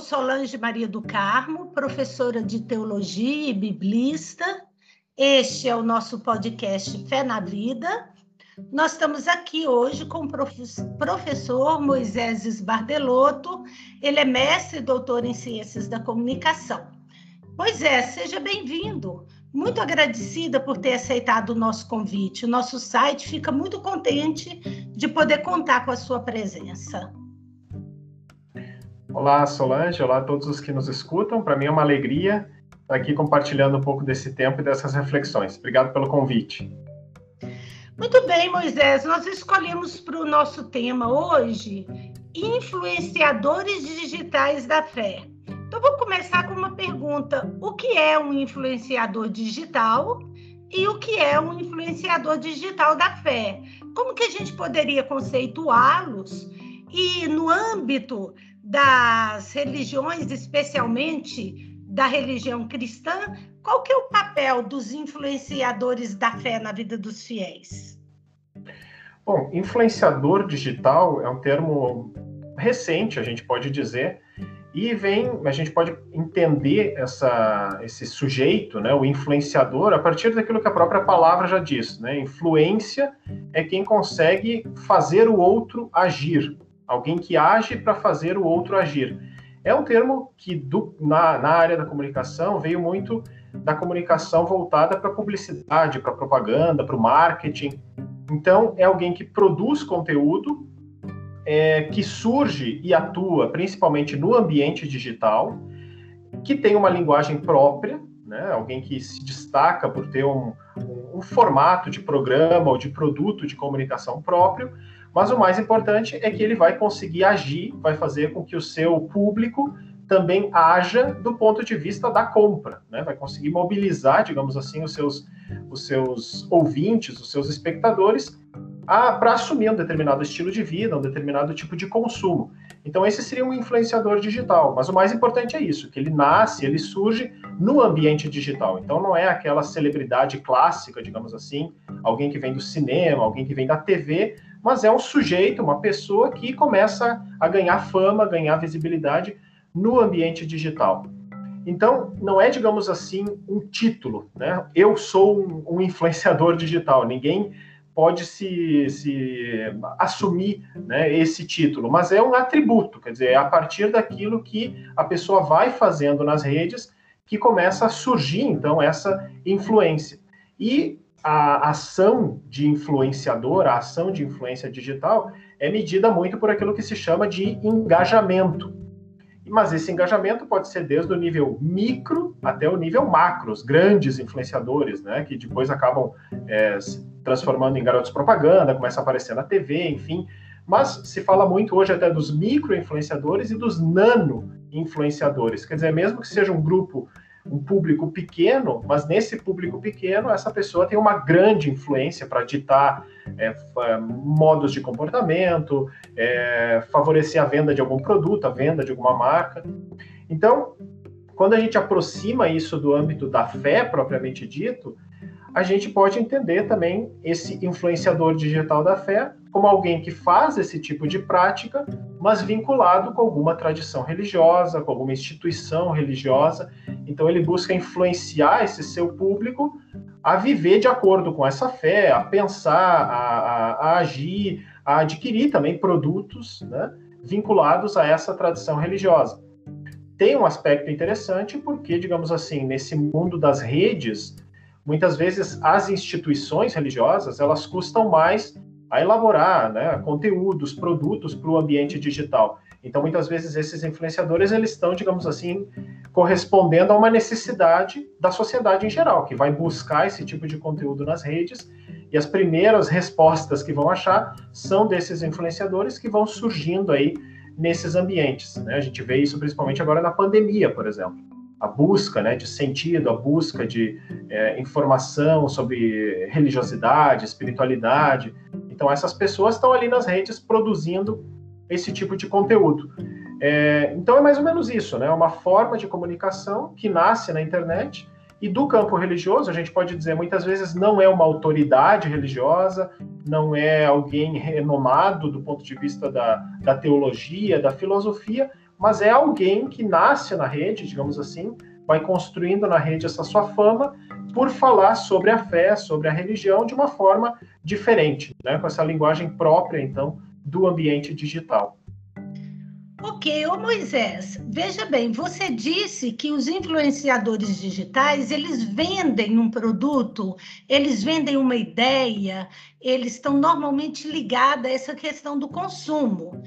sou Solange Maria do Carmo, professora de teologia e biblista. Este é o nosso podcast Fé na Vida. Nós estamos aqui hoje com o professor Moisés Esbardelotto. Ele é mestre e doutor em ciências da comunicação. Moisés, seja bem-vindo. Muito agradecida por ter aceitado o nosso convite. O nosso site fica muito contente de poder contar com a sua presença. Olá, Solange. Olá a todos os que nos escutam. Para mim é uma alegria estar aqui compartilhando um pouco desse tempo e dessas reflexões. Obrigado pelo convite. Muito bem, Moisés. Nós escolhemos para o nosso tema hoje influenciadores digitais da fé. Então, vou começar com uma pergunta: o que é um influenciador digital e o que é um influenciador digital da fé? Como que a gente poderia conceituá-los? E no âmbito das religiões, especialmente da religião cristã, qual que é o papel dos influenciadores da fé na vida dos fiéis? Bom, influenciador digital é um termo recente, a gente pode dizer, e vem, a gente pode entender essa, esse sujeito, né, o influenciador, a partir daquilo que a própria palavra já diz, né? Influência é quem consegue fazer o outro agir, alguém que age para fazer o outro agir. É um termo que do, na, na área da comunicação veio muito da comunicação voltada para publicidade, para propaganda, para o marketing. Então, é alguém que produz conteúdo, é, que surge e atua principalmente no ambiente digital, que tem uma linguagem própria, né? alguém que se destaca por ter um, um, um formato de programa ou de produto de comunicação próprio, mas o mais importante é que ele vai conseguir agir, vai fazer com que o seu público também haja do ponto de vista da compra, né? Vai conseguir mobilizar, digamos assim, os seus, os seus ouvintes, os seus espectadores, para assumir um determinado estilo de vida, um determinado tipo de consumo. Então esse seria um influenciador digital, mas o mais importante é isso, que ele nasce, ele surge no ambiente digital. Então não é aquela celebridade clássica, digamos assim, alguém que vem do cinema, alguém que vem da TV, mas é um sujeito, uma pessoa que começa a ganhar fama, ganhar visibilidade no ambiente digital. Então, não é, digamos assim, um título, né? Eu sou um, um influenciador digital, ninguém pode se, se assumir né, esse título, mas é um atributo, quer dizer, é a partir daquilo que a pessoa vai fazendo nas redes que começa a surgir, então, essa influência. E a ação de influenciador, a ação de influência digital, é medida muito por aquilo que se chama de engajamento. Mas esse engajamento pode ser desde o nível micro até o nível macro, os grandes influenciadores, né, que depois acabam é, se transformando em garotos propaganda, começa a aparecer na TV, enfim. Mas se fala muito hoje até dos micro influenciadores e dos nano influenciadores. Quer dizer, mesmo que seja um grupo um público pequeno, mas nesse público pequeno, essa pessoa tem uma grande influência para ditar é, modos de comportamento, é, favorecer a venda de algum produto, a venda de alguma marca. Então, quando a gente aproxima isso do âmbito da fé propriamente dito, a gente pode entender também esse influenciador digital da fé como alguém que faz esse tipo de prática, mas vinculado com alguma tradição religiosa, com alguma instituição religiosa. Então ele busca influenciar esse seu público a viver de acordo com essa fé, a pensar, a, a, a agir, a adquirir também produtos né, vinculados a essa tradição religiosa. Tem um aspecto interessante porque, digamos assim, nesse mundo das redes, muitas vezes as instituições religiosas elas custam mais a elaborar né, conteúdos, produtos para o ambiente digital. Então, muitas vezes esses influenciadores eles estão, digamos assim, correspondendo a uma necessidade da sociedade em geral, que vai buscar esse tipo de conteúdo nas redes e as primeiras respostas que vão achar são desses influenciadores que vão surgindo aí nesses ambientes. Né? A gente vê isso principalmente agora na pandemia, por exemplo a busca né, de sentido, a busca de é, informação sobre religiosidade, espiritualidade. Então, essas pessoas estão ali nas redes produzindo esse tipo de conteúdo. É, então, é mais ou menos isso, né? Uma forma de comunicação que nasce na internet e do campo religioso, a gente pode dizer, muitas vezes não é uma autoridade religiosa, não é alguém renomado do ponto de vista da, da teologia, da filosofia, mas é alguém que nasce na rede, digamos assim, vai construindo na rede essa sua fama por falar sobre a fé, sobre a religião de uma forma diferente, né? com essa linguagem própria, então, do ambiente digital. Ok, ô Moisés, veja bem, você disse que os influenciadores digitais, eles vendem um produto, eles vendem uma ideia, eles estão normalmente ligados a essa questão do consumo.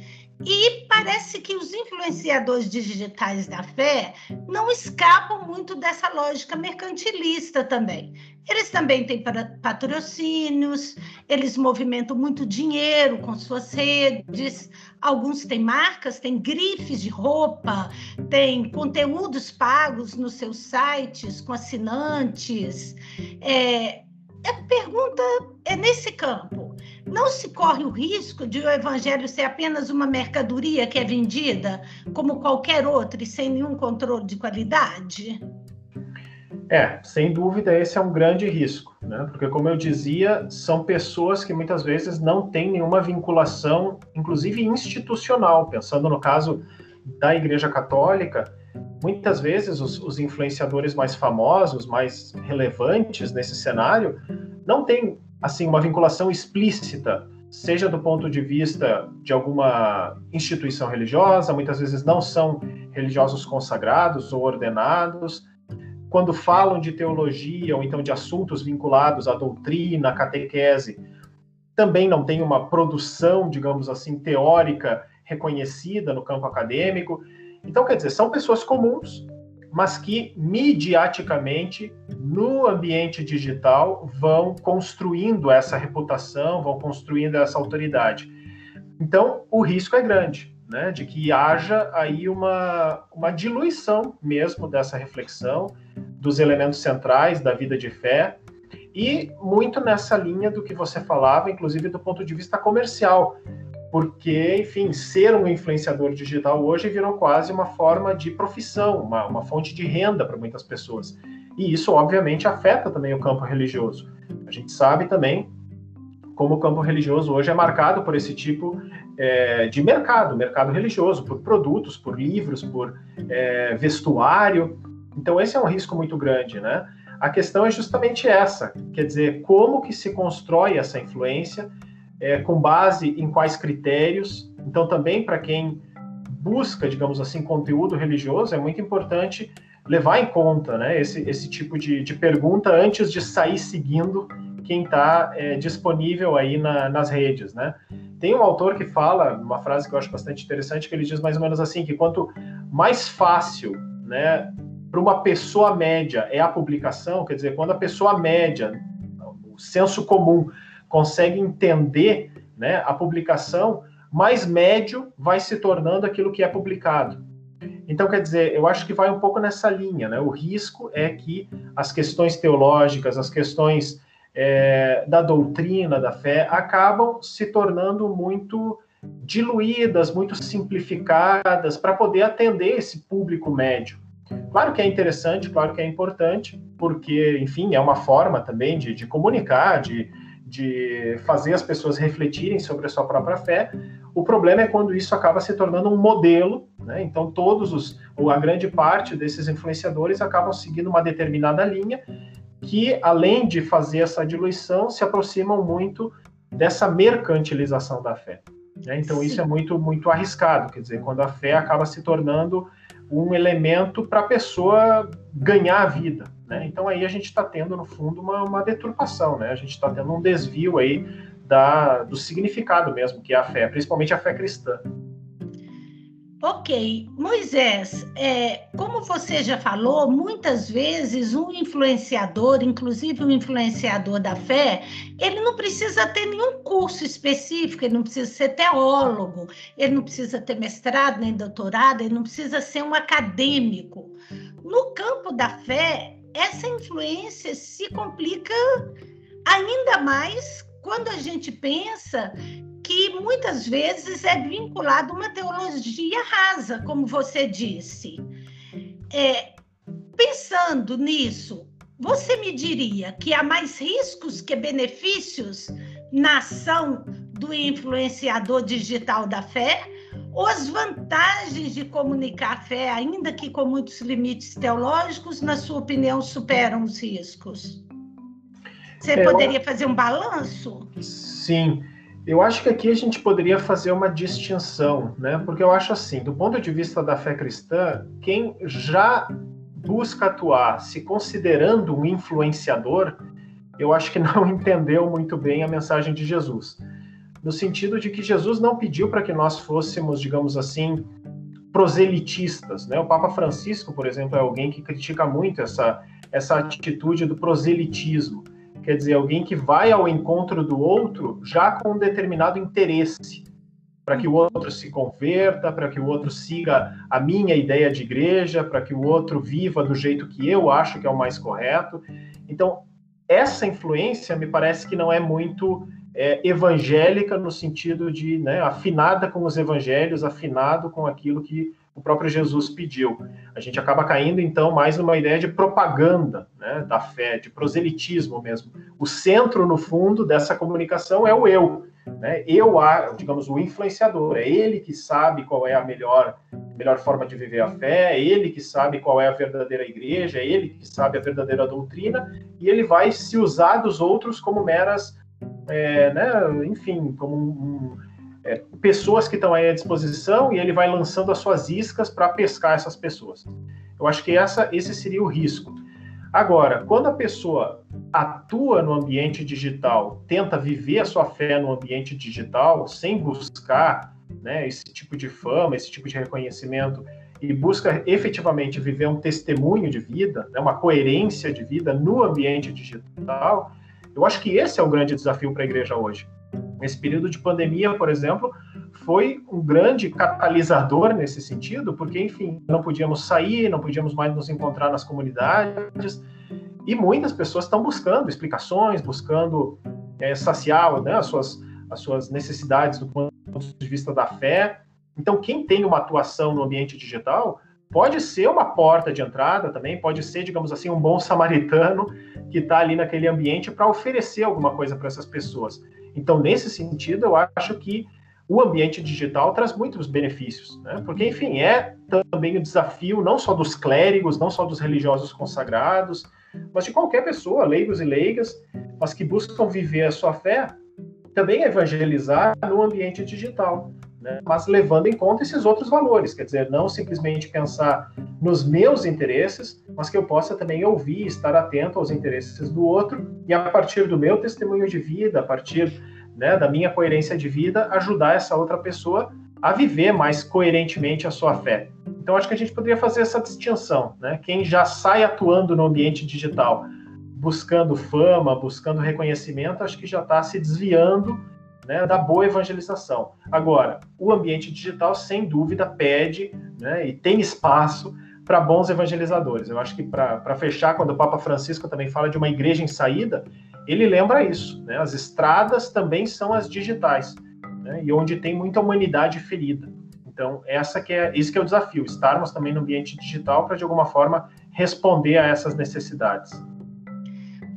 E parece que os influenciadores digitais da fé não escapam muito dessa lógica mercantilista também. Eles também têm patrocínios, eles movimentam muito dinheiro com suas redes, alguns têm marcas, têm grifes de roupa, têm conteúdos pagos nos seus sites com assinantes. É, a pergunta é nesse campo. Não se corre o risco de o evangelho ser apenas uma mercadoria que é vendida como qualquer outra e sem nenhum controle de qualidade? É, sem dúvida, esse é um grande risco, né? Porque, como eu dizia, são pessoas que muitas vezes não têm nenhuma vinculação, inclusive institucional. Pensando no caso da Igreja Católica, muitas vezes os, os influenciadores mais famosos, mais relevantes nesse cenário, não têm assim uma vinculação explícita, seja do ponto de vista de alguma instituição religiosa, muitas vezes não são religiosos consagrados ou ordenados quando falam de teologia ou então de assuntos vinculados à doutrina, à catequese, também não tem uma produção, digamos assim, teórica reconhecida no campo acadêmico. Então, quer dizer, são pessoas comuns, mas que midiaticamente, no ambiente digital, vão construindo essa reputação, vão construindo essa autoridade. Então, o risco é grande né, de que haja aí uma, uma diluição mesmo dessa reflexão, dos elementos centrais da vida de fé, e muito nessa linha do que você falava, inclusive do ponto de vista comercial, porque, enfim, ser um influenciador digital hoje virou quase uma forma de profissão, uma, uma fonte de renda para muitas pessoas. E isso, obviamente, afeta também o campo religioso. A gente sabe também como o campo religioso hoje é marcado por esse tipo é, de mercado, mercado religioso, por produtos, por livros, por é, vestuário. Então esse é um risco muito grande, né? A questão é justamente essa, quer dizer, como que se constrói essa influência, é, com base em quais critérios. Então também para quem busca, digamos assim, conteúdo religioso, é muito importante levar em conta, né, esse, esse tipo de, de pergunta antes de sair seguindo quem está é, disponível aí na, nas redes, né? Tem um autor que fala, uma frase que eu acho bastante interessante, que ele diz mais ou menos assim, que quanto mais fácil, né, para uma pessoa média é a publicação, quer dizer, quando a pessoa média, o senso comum, consegue entender, né, a publicação, mais médio vai se tornando aquilo que é publicado. Então, quer dizer, eu acho que vai um pouco nessa linha, né? O risco é que as questões teológicas, as questões é, da doutrina, da fé, acabam se tornando muito diluídas, muito simplificadas, para poder atender esse público médio. Claro que é interessante, claro que é importante, porque, enfim, é uma forma também de, de comunicar, de, de fazer as pessoas refletirem sobre a sua própria fé. O problema é quando isso acaba se tornando um modelo, né? Então, todos os, ou a grande parte desses influenciadores acabam seguindo uma determinada linha que, além de fazer essa diluição, se aproximam muito dessa mercantilização da fé. Né? Então, Sim. isso é muito, muito arriscado, quer dizer, quando a fé acaba se tornando um elemento para a pessoa ganhar a vida. Né? Então, aí a gente está tendo, no fundo, uma, uma deturpação, né? a gente está tendo um desvio aí da, do significado mesmo, que é a fé, principalmente a fé cristã. Ok, Moisés, é, como você já falou, muitas vezes um influenciador, inclusive um influenciador da fé, ele não precisa ter nenhum curso específico, ele não precisa ser teólogo, ele não precisa ter mestrado nem doutorado, ele não precisa ser um acadêmico. No campo da fé, essa influência se complica ainda mais quando a gente pensa que muitas vezes é vinculado uma teologia rasa, como você disse. É, pensando nisso, você me diria que há mais riscos que benefícios na ação do influenciador digital da fé? As vantagens de comunicar a fé, ainda que com muitos limites teológicos, na sua opinião, superam os riscos? Você é, poderia fazer um balanço? Sim. Eu acho que aqui a gente poderia fazer uma distinção, né? Porque eu acho assim, do ponto de vista da fé cristã, quem já busca atuar se considerando um influenciador, eu acho que não entendeu muito bem a mensagem de Jesus. No sentido de que Jesus não pediu para que nós fôssemos, digamos assim, proselitistas. Né? O Papa Francisco, por exemplo, é alguém que critica muito essa, essa atitude do proselitismo. Quer dizer, alguém que vai ao encontro do outro já com um determinado interesse, para que o outro se converta, para que o outro siga a minha ideia de igreja, para que o outro viva do jeito que eu acho que é o mais correto. Então, essa influência me parece que não é muito é, evangélica no sentido de né, afinada com os evangelhos, afinado com aquilo que o próprio Jesus pediu. A gente acaba caindo, então, mais numa ideia de propaganda né, da fé, de proselitismo mesmo. O centro, no fundo, dessa comunicação é o eu. Né? Eu, digamos, o influenciador. É ele que sabe qual é a melhor, melhor forma de viver a fé, é ele que sabe qual é a verdadeira igreja, é ele que sabe a verdadeira doutrina, e ele vai se usar dos outros como meras, é, né, enfim, como um, é, pessoas que estão aí à disposição e ele vai lançando as suas iscas para pescar essas pessoas. Eu acho que essa, esse seria o risco. Agora, quando a pessoa atua no ambiente digital, tenta viver a sua fé no ambiente digital, sem buscar né, esse tipo de fama, esse tipo de reconhecimento, e busca efetivamente viver um testemunho de vida, né, uma coerência de vida no ambiente digital, eu acho que esse é o grande desafio para a igreja hoje. Nesse período de pandemia, por exemplo, foi um grande catalisador nesse sentido, porque, enfim, não podíamos sair, não podíamos mais nos encontrar nas comunidades, e muitas pessoas estão buscando explicações, buscando é, saciar né, as, suas, as suas necessidades do ponto de vista da fé. Então, quem tem uma atuação no ambiente digital pode ser uma porta de entrada também, pode ser, digamos assim, um bom samaritano que está ali naquele ambiente para oferecer alguma coisa para essas pessoas. Então, nesse sentido, eu acho que o ambiente digital traz muitos benefícios, né? porque, enfim, é também o desafio não só dos clérigos, não só dos religiosos consagrados, mas de qualquer pessoa, leigos e leigas, mas que buscam viver a sua fé, também evangelizar no ambiente digital, né? mas levando em conta esses outros valores, quer dizer, não simplesmente pensar nos meus interesses, mas que eu possa também ouvir, estar atento aos interesses do outro e a partir do meu testemunho de vida, a partir né, da minha coerência de vida, ajudar essa outra pessoa a viver mais coerentemente a sua fé. Então, acho que a gente poderia fazer essa distinção. Né? Quem já sai atuando no ambiente digital, buscando fama, buscando reconhecimento, acho que já está se desviando né, da boa evangelização. Agora, o ambiente digital, sem dúvida, pede né, e tem espaço para bons evangelizadores. Eu acho que, para fechar, quando o Papa Francisco também fala de uma igreja em saída, ele lembra isso. Né? As estradas também são as digitais, né? e onde tem muita humanidade ferida. Então, essa que é, esse que é o desafio, estarmos também no ambiente digital para, de alguma forma, responder a essas necessidades.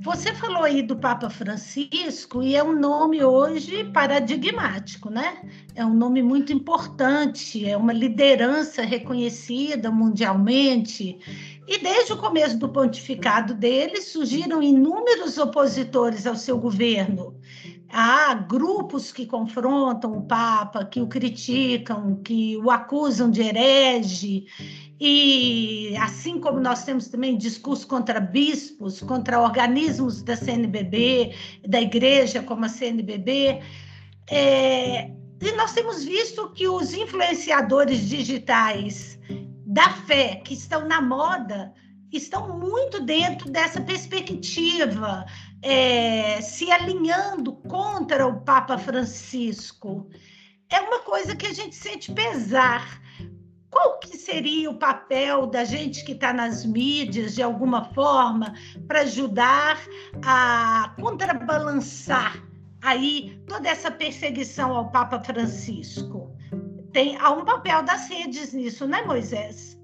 Você falou aí do Papa Francisco e é um nome hoje paradigmático, né? É um nome muito importante, é uma liderança reconhecida mundialmente. E desde o começo do pontificado dele surgiram inúmeros opositores ao seu governo. Há grupos que confrontam o Papa, que o criticam, que o acusam de herege. E assim como nós temos também discurso contra bispos, contra organismos da CNBB, da igreja como a CNBB, é, e nós temos visto que os influenciadores digitais da fé que estão na moda estão muito dentro dessa perspectiva, é, se alinhando contra o Papa Francisco. É uma coisa que a gente sente pesar, qual que seria o papel da gente que está nas mídias, de alguma forma, para ajudar a contrabalançar aí toda essa perseguição ao Papa Francisco? Tem há um papel das redes nisso, né, Moisés?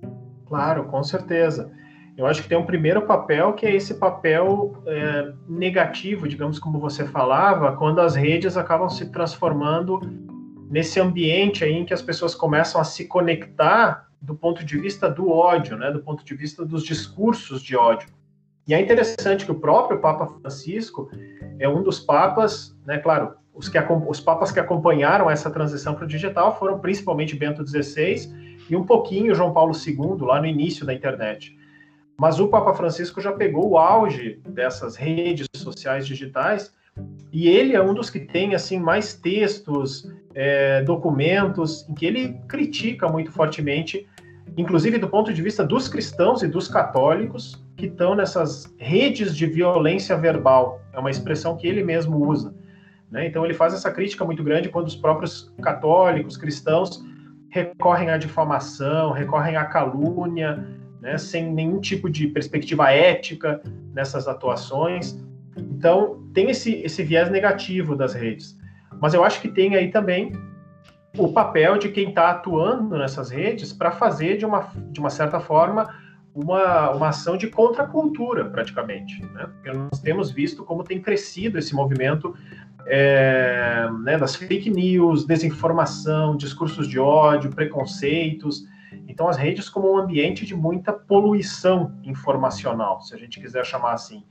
Claro, com certeza. Eu acho que tem um primeiro papel que é esse papel é, negativo, digamos como você falava, quando as redes acabam se transformando nesse ambiente aí em que as pessoas começam a se conectar do ponto de vista do ódio, né, do ponto de vista dos discursos de ódio. E é interessante que o próprio Papa Francisco é um dos papas, né, claro, os, que, os papas que acompanharam essa transição para o digital foram principalmente Bento XVI e um pouquinho João Paulo II, lá no início da internet. Mas o Papa Francisco já pegou o auge dessas redes sociais digitais e ele é um dos que tem assim mais textos, é, documentos em que ele critica muito fortemente, inclusive do ponto de vista dos cristãos e dos católicos que estão nessas redes de violência verbal. É uma expressão que ele mesmo usa. Né? Então ele faz essa crítica muito grande quando os próprios católicos, cristãos recorrem à difamação, recorrem à calúnia, né? sem nenhum tipo de perspectiva ética nessas atuações. Então, tem esse, esse viés negativo das redes. Mas eu acho que tem aí também o papel de quem está atuando nessas redes para fazer, de uma, de uma certa forma, uma, uma ação de contracultura, praticamente. Né? Porque nós temos visto como tem crescido esse movimento é, né, das fake news, desinformação, discursos de ódio, preconceitos. Então, as redes como um ambiente de muita poluição informacional, se a gente quiser chamar assim.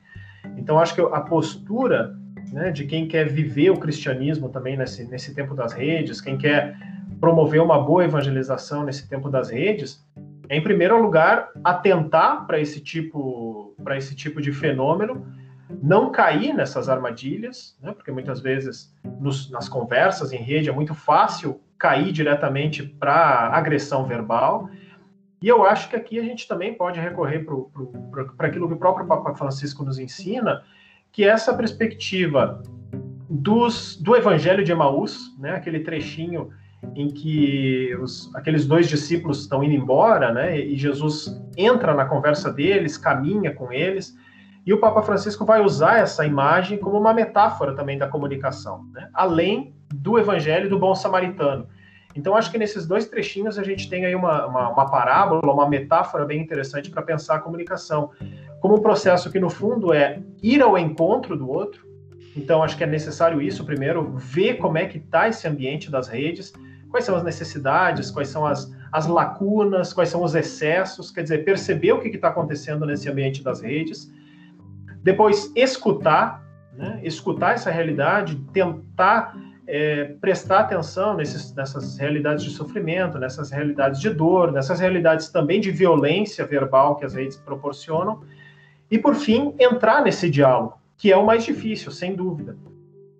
Então, acho que a postura né, de quem quer viver o cristianismo também nesse, nesse tempo das redes, quem quer promover uma boa evangelização nesse tempo das redes, é, em primeiro lugar, atentar para esse tipo esse tipo de fenômeno, não cair nessas armadilhas, né, porque muitas vezes nos, nas conversas em rede é muito fácil cair diretamente para agressão verbal. E eu acho que aqui a gente também pode recorrer para aquilo que o próprio Papa Francisco nos ensina, que é essa perspectiva dos, do Evangelho de Emaús, né, aquele trechinho em que os, aqueles dois discípulos estão indo embora, né, e Jesus entra na conversa deles, caminha com eles, e o Papa Francisco vai usar essa imagem como uma metáfora também da comunicação, né, além do Evangelho do Bom Samaritano. Então, acho que nesses dois trechinhos a gente tem aí uma, uma, uma parábola, uma metáfora bem interessante para pensar a comunicação como um processo que, no fundo, é ir ao encontro do outro. Então, acho que é necessário isso primeiro, ver como é que está esse ambiente das redes, quais são as necessidades, quais são as, as lacunas, quais são os excessos, quer dizer, perceber o que está acontecendo nesse ambiente das redes. Depois, escutar, né? escutar essa realidade, tentar é, prestar atenção nesses, nessas realidades de sofrimento, nessas realidades de dor, nessas realidades também de violência verbal que as redes proporcionam e, por fim, entrar nesse diálogo, que é o mais difícil, sem dúvida.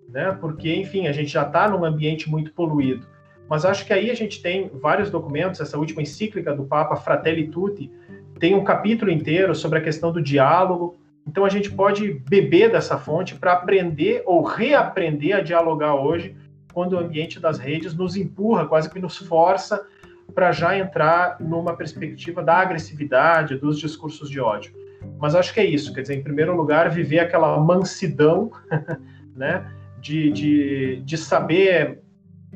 Né? Porque, enfim, a gente já está num ambiente muito poluído. Mas acho que aí a gente tem vários documentos, essa última encíclica do Papa Fratelli Tutti tem um capítulo inteiro sobre a questão do diálogo. Então a gente pode beber dessa fonte para aprender ou reaprender a dialogar hoje, quando o ambiente das redes nos empurra, quase que nos força para já entrar numa perspectiva da agressividade, dos discursos de ódio. Mas acho que é isso, quer dizer, em primeiro lugar, viver aquela mansidão, né, de, de, de saber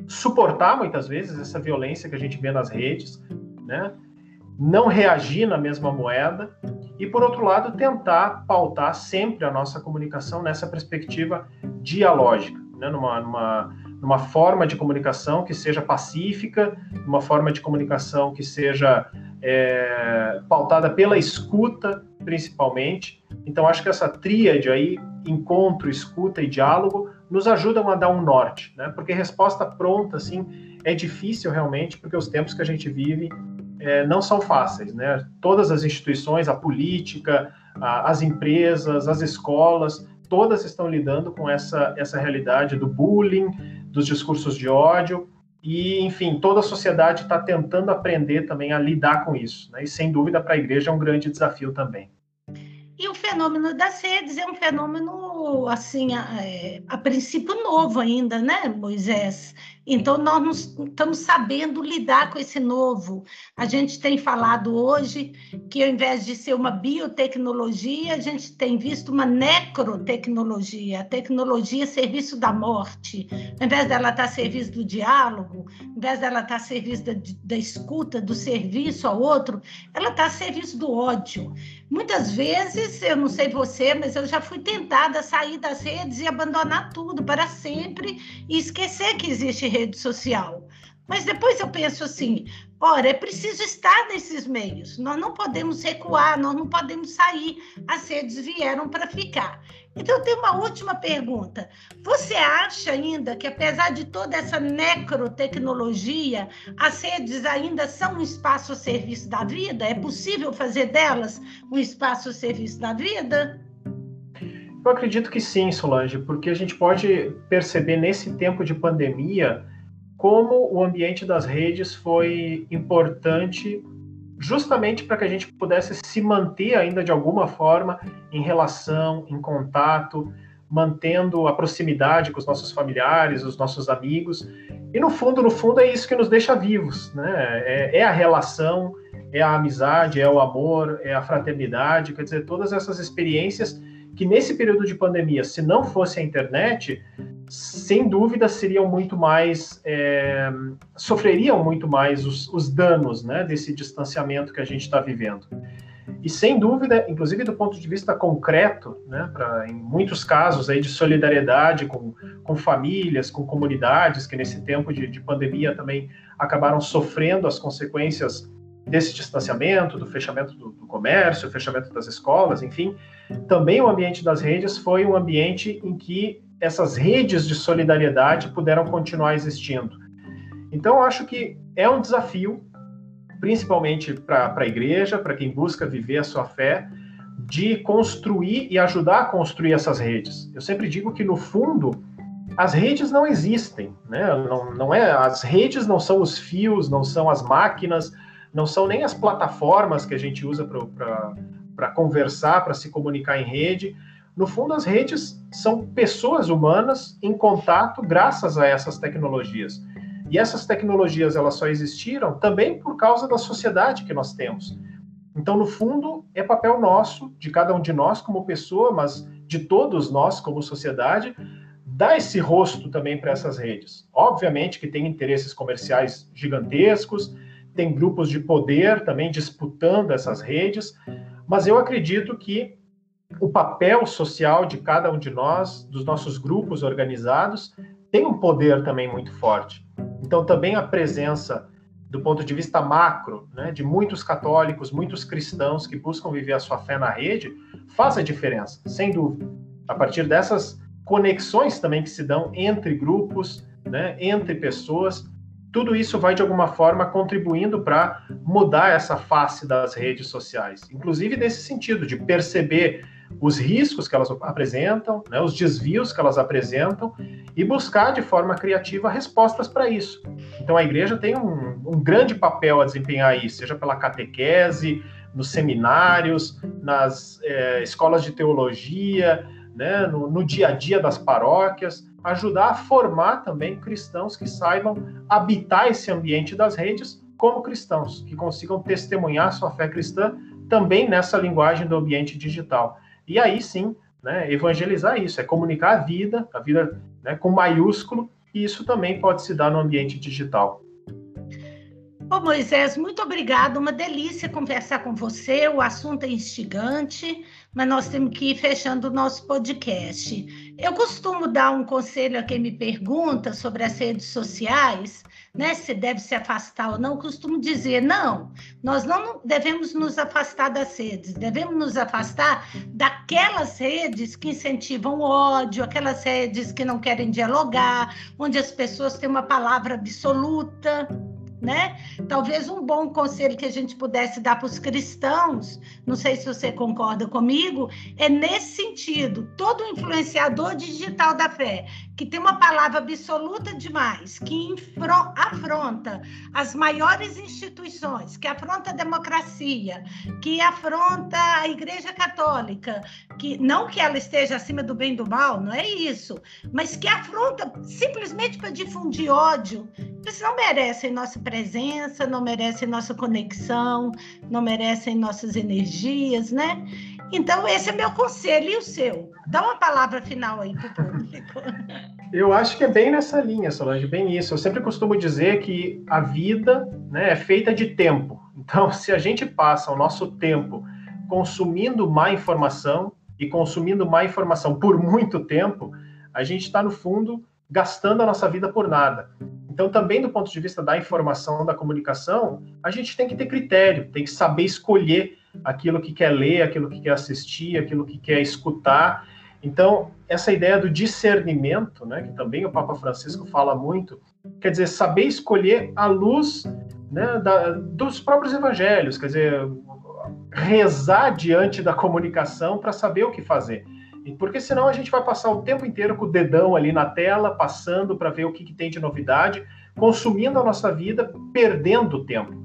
suportar muitas vezes essa violência que a gente vê nas redes, né, não reagir na mesma moeda e, por outro lado, tentar pautar sempre a nossa comunicação nessa perspectiva dialógica, né, numa, numa, numa forma de comunicação que seja pacífica, numa forma de comunicação que seja é, pautada pela escuta, principalmente. Então, acho que essa tríade aí, encontro, escuta e diálogo, nos ajudam a dar um norte, né? Porque resposta pronta, assim, é difícil realmente, porque os tempos que a gente vive é, não são fáceis, né? Todas as instituições, a política, a, as empresas, as escolas, todas estão lidando com essa, essa realidade do bullying, dos discursos de ódio, e, enfim, toda a sociedade está tentando aprender também a lidar com isso. Né? E, sem dúvida, para a igreja é um grande desafio também. E o fenômeno das redes é um fenômeno, assim, a, é, a princípio novo ainda, né, Moisés? Então, nós estamos sabendo lidar com esse novo. A gente tem falado hoje que, ao invés de ser uma biotecnologia, a gente tem visto uma necrotecnologia, a tecnologia serviço da morte. Ao invés dela estar a serviço do diálogo, ao invés dela estar a serviço da, da escuta, do serviço ao outro, ela está a serviço do ódio. Muitas vezes, eu não sei você, mas eu já fui tentada a sair das redes e abandonar tudo para sempre e esquecer que existe rede social. Mas depois eu penso assim: ora, é preciso estar nesses meios, nós não podemos recuar, nós não podemos sair, as redes vieram para ficar. Então, eu tenho uma última pergunta. Você acha ainda que, apesar de toda essa necrotecnologia, as redes ainda são um espaço a serviço da vida? É possível fazer delas um espaço a serviço da vida? Eu acredito que sim, Solange, porque a gente pode perceber nesse tempo de pandemia como o ambiente das redes foi importante justamente para que a gente pudesse se manter ainda de alguma forma em relação, em contato, mantendo a proximidade com os nossos familiares, os nossos amigos. E no fundo, no fundo é isso que nos deixa vivos, né? É, é a relação, é a amizade, é o amor, é a fraternidade, quer dizer, todas essas experiências que nesse período de pandemia, se não fosse a internet, sem dúvida seriam muito mais, é, sofreriam muito mais os, os, danos né, desse distanciamento que a gente está vivendo. E sem dúvida, inclusive do ponto de vista concreto, né, pra, em muitos casos aí de solidariedade com, com famílias, com comunidades que nesse tempo de, de pandemia também acabaram sofrendo as consequências desse distanciamento, do fechamento do, do comércio, fechamento das escolas, enfim, também o ambiente das redes foi um ambiente em que essas redes de solidariedade puderam continuar existindo. Então, eu acho que é um desafio, principalmente para a igreja, para quem busca viver a sua fé, de construir e ajudar a construir essas redes. Eu sempre digo que, no fundo, as redes não existem, né? Não, não é, as redes não são os fios, não são as máquinas, não são nem as plataformas que a gente usa para conversar, para se comunicar em rede. No fundo, as redes são pessoas humanas em contato graças a essas tecnologias. E essas tecnologias elas só existiram também por causa da sociedade que nós temos. Então, no fundo, é papel nosso, de cada um de nós como pessoa, mas de todos nós como sociedade, dar esse rosto também para essas redes. Obviamente que tem interesses comerciais gigantescos, tem grupos de poder também disputando essas redes, mas eu acredito que o papel social de cada um de nós, dos nossos grupos organizados, tem um poder também muito forte. Então, também a presença, do ponto de vista macro, né, de muitos católicos, muitos cristãos que buscam viver a sua fé na rede, faz a diferença, sem dúvida. A partir dessas conexões também que se dão entre grupos, né, entre pessoas, tudo isso vai de alguma forma contribuindo para mudar essa face das redes sociais, inclusive nesse sentido de perceber os riscos que elas apresentam, né, os desvios que elas apresentam e buscar de forma criativa respostas para isso. Então a igreja tem um, um grande papel a desempenhar aí, seja pela catequese, nos seminários, nas é, escolas de teologia, né, no, no dia a dia das paróquias, ajudar a formar também cristãos que saibam habitar esse ambiente das redes como cristãos, que consigam testemunhar sua fé cristã também nessa linguagem do ambiente digital. E aí sim, né, evangelizar isso, é comunicar a vida, a vida né, com maiúsculo, e isso também pode se dar no ambiente digital. Ô Moisés, muito obrigado. Uma delícia conversar com você. O assunto é instigante, mas nós temos que ir fechando o nosso podcast. Eu costumo dar um conselho a quem me pergunta sobre as redes sociais, né? Se deve se afastar ou não. Eu costumo dizer, não, nós não devemos nos afastar das redes, devemos nos afastar daquelas redes que incentivam ódio, aquelas redes que não querem dialogar, onde as pessoas têm uma palavra absoluta né? Talvez um bom conselho que a gente pudesse dar para os cristãos, não sei se você concorda comigo, é nesse sentido: todo influenciador digital da fé que tem uma palavra absoluta demais, que afronta as maiores instituições, que afronta a democracia, que afronta a Igreja Católica, que não que ela esteja acima do bem e do mal, não é isso, mas que afronta simplesmente para difundir ódio, eles não merecem nossa presença, não merecem nossa conexão, não merecem nossas energias, né? Então, esse é meu conselho e o seu. Dá uma palavra final aí para o público. Eu acho que é bem nessa linha, Solange, bem isso. Eu sempre costumo dizer que a vida né, é feita de tempo. Então, se a gente passa o nosso tempo consumindo má informação e consumindo má informação por muito tempo, a gente está, no fundo, gastando a nossa vida por nada. Então, também do ponto de vista da informação, da comunicação, a gente tem que ter critério, tem que saber escolher aquilo que quer ler, aquilo que quer assistir, aquilo que quer escutar. Então, essa ideia do discernimento, né, que também o Papa Francisco fala muito, quer dizer, saber escolher a luz né, da, dos próprios evangelhos, quer dizer, rezar diante da comunicação para saber o que fazer. Porque senão a gente vai passar o tempo inteiro com o dedão ali na tela, passando para ver o que, que tem de novidade, consumindo a nossa vida, perdendo tempo.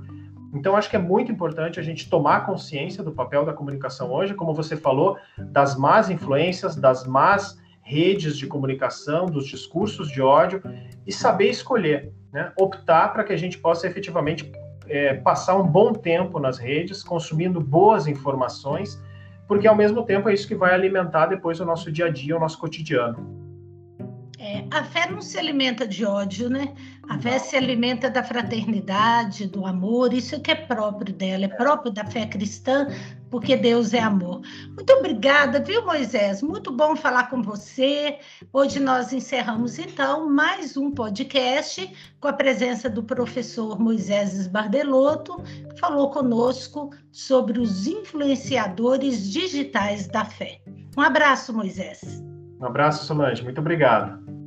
Então, acho que é muito importante a gente tomar consciência do papel da comunicação hoje, como você falou, das más influências, das más redes de comunicação, dos discursos de ódio, e saber escolher, né? optar para que a gente possa efetivamente é, passar um bom tempo nas redes, consumindo boas informações, porque ao mesmo tempo é isso que vai alimentar depois o nosso dia a dia, o nosso cotidiano. É, a fé não se alimenta de ódio, né? A fé se alimenta da fraternidade, do amor, isso que é próprio dela, é próprio da fé cristã, porque Deus é amor. Muito obrigada, viu, Moisés? Muito bom falar com você. Hoje nós encerramos, então, mais um podcast com a presença do professor Moisés Esbardelotto, que falou conosco sobre os influenciadores digitais da fé. Um abraço, Moisés. Um abraço, Solange. Muito obrigado.